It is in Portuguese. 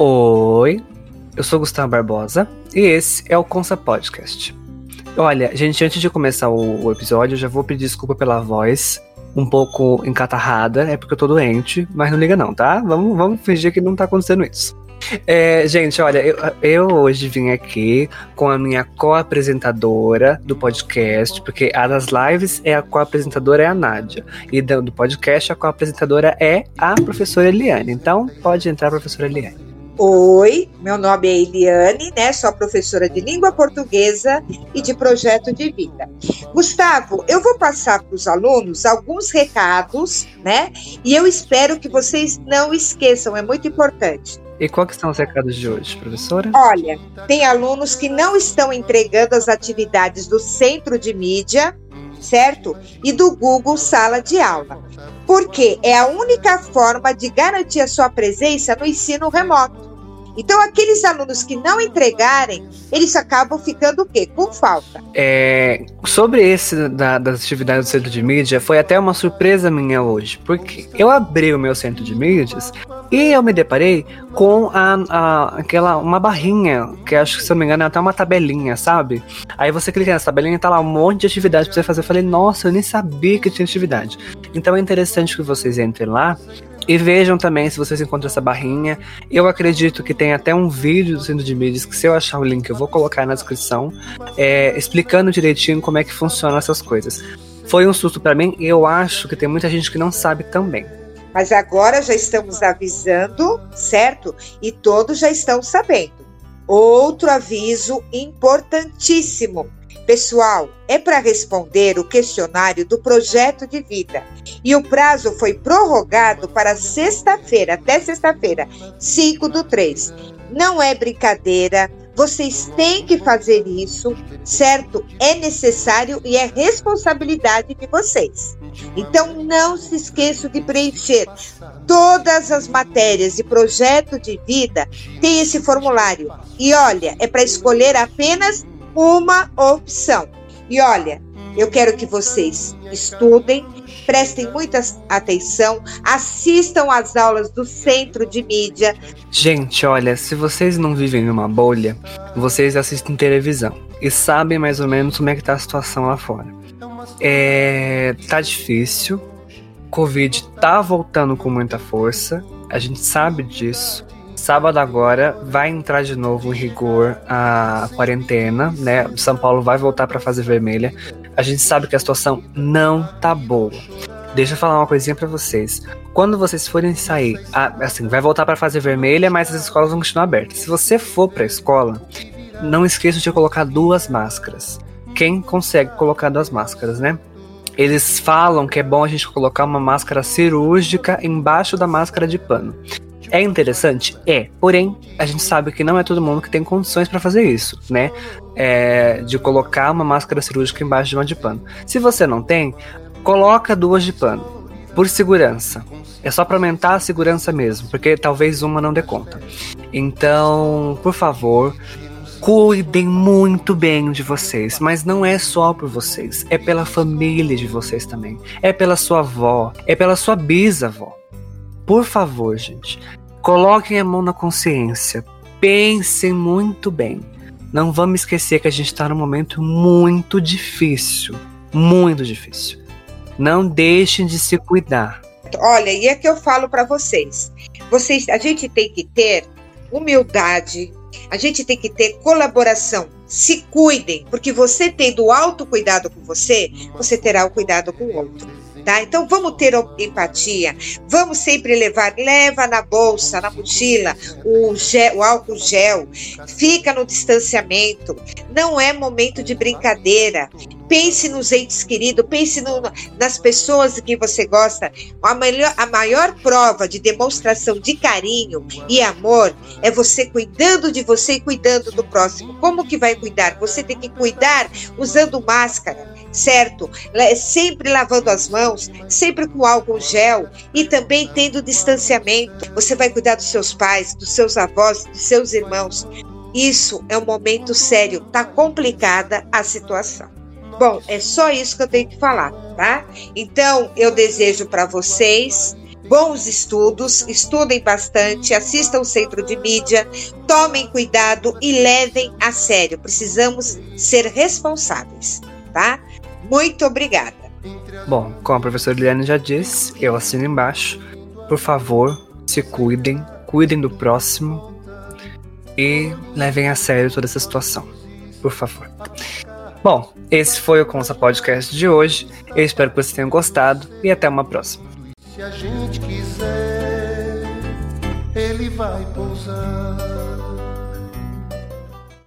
Oi, eu sou Gustavo Barbosa e esse é o Consa Podcast. Olha, gente, antes de começar o, o episódio, eu já vou pedir desculpa pela voz, um pouco encatarrada, é porque eu tô doente, mas não liga não, tá? Vamos, vamos fingir que não tá acontecendo isso. É, gente, olha, eu, eu, hoje vim aqui com a minha co-apresentadora do podcast, porque a das lives é a co-apresentadora é a Nádia, e do, podcast a co-apresentadora é a professora Eliane. Então, pode entrar, professora Eliane. Oi, meu nome é Eliane, né? Sou professora de língua portuguesa e de projeto de vida. Gustavo, eu vou passar para os alunos alguns recados, né? E eu espero que vocês não esqueçam, é muito importante. E quais são os recados de hoje, professora? Olha, tem alunos que não estão entregando as atividades do centro de mídia, certo? E do Google Sala de Aula. Porque é a única forma de garantir a sua presença no ensino remoto. Então, aqueles alunos que não entregarem, eles acabam ficando o quê? Com falta. É, sobre esse da, das atividades do centro de mídia, foi até uma surpresa minha hoje, porque eu abri o meu centro de mídias e eu me deparei com a, a, aquela uma barrinha, que acho que se eu não me engano é até uma tabelinha, sabe? Aí você clica nessa tabelinha e tá lá um monte de atividade pra você fazer. Eu falei, nossa, eu nem sabia que tinha atividade. Então é interessante que vocês entrem lá e vejam também se vocês encontram essa barrinha. Eu acredito que tem até um vídeo do Centro de Mídias, que se eu achar o link eu vou colocar na descrição, é, explicando direitinho como é que funcionam essas coisas. Foi um susto para mim e eu acho que tem muita gente que não sabe também. Mas agora já estamos avisando, certo? E todos já estão sabendo. Outro aviso importantíssimo Pessoal, é para responder o questionário do projeto de vida. E o prazo foi prorrogado para sexta-feira, até sexta-feira, 5 do 3. Não é brincadeira, vocês têm que fazer isso, certo? É necessário e é responsabilidade de vocês. Então, não se esqueçam de preencher. Todas as matérias de projeto de vida tem esse formulário. E olha, é para escolher apenas uma opção. E olha, eu quero que vocês estudem, prestem muita atenção, assistam às aulas do Centro de Mídia. Gente, olha, se vocês não vivem numa bolha, vocês assistem televisão e sabem mais ou menos como é que tá a situação lá fora. É, tá difícil, Covid tá voltando com muita força, a gente sabe disso. Sábado agora vai entrar de novo em rigor a quarentena, né? São Paulo vai voltar para fase vermelha. A gente sabe que a situação não tá boa. Deixa eu falar uma coisinha para vocês. Quando vocês forem sair, assim, vai voltar para fase vermelha, mas as escolas vão continuar abertas. Se você for para a escola, não esqueça de colocar duas máscaras. Quem consegue colocar duas máscaras, né? Eles falam que é bom a gente colocar uma máscara cirúrgica embaixo da máscara de pano. É interessante? É. Porém, a gente sabe que não é todo mundo que tem condições para fazer isso, né? É, de colocar uma máscara cirúrgica embaixo de uma de pano. Se você não tem, coloca duas de pano. Por segurança. É só para aumentar a segurança mesmo, porque talvez uma não dê conta. Então, por favor, cuidem muito bem de vocês, mas não é só por vocês, é pela família de vocês também, é pela sua avó, é pela sua bisavó. Por favor, gente, coloquem a mão na consciência. Pensem muito bem. Não vamos esquecer que a gente está num momento muito difícil. Muito difícil. Não deixem de se cuidar. Olha, e é que eu falo para vocês. Vocês, a gente tem que ter humildade, a gente tem que ter colaboração. Se cuidem, porque você tendo autocuidado com você, você terá o cuidado com o outro tá? Então vamos ter empatia, vamos sempre levar, leva na bolsa, na mochila, o, gel, o álcool gel, fica no distanciamento, não é momento de brincadeira. Pense nos entes queridos, pense no, nas pessoas que você gosta. A, melhor, a maior prova de demonstração de carinho e amor é você cuidando de você e cuidando do próximo. Como que vai cuidar? Você tem que cuidar usando máscara certo? Sempre lavando as mãos, sempre com álcool gel e também tendo distanciamento. Você vai cuidar dos seus pais, dos seus avós, dos seus irmãos. Isso é um momento sério, tá complicada a situação. Bom, é só isso que eu tenho que falar, tá? Então, eu desejo para vocês bons estudos, estudem bastante, assistam o centro de mídia, tomem cuidado e levem a sério. Precisamos ser responsáveis, tá? Muito obrigada. Bom, como a professora Liliane já disse, eu assino embaixo. Por favor, se cuidem, cuidem do próximo e levem a sério toda essa situação. Por favor. Bom, esse foi o Consa Podcast de hoje. Eu espero que vocês tenham gostado e até uma próxima. Se a gente quiser, ele vai pousar.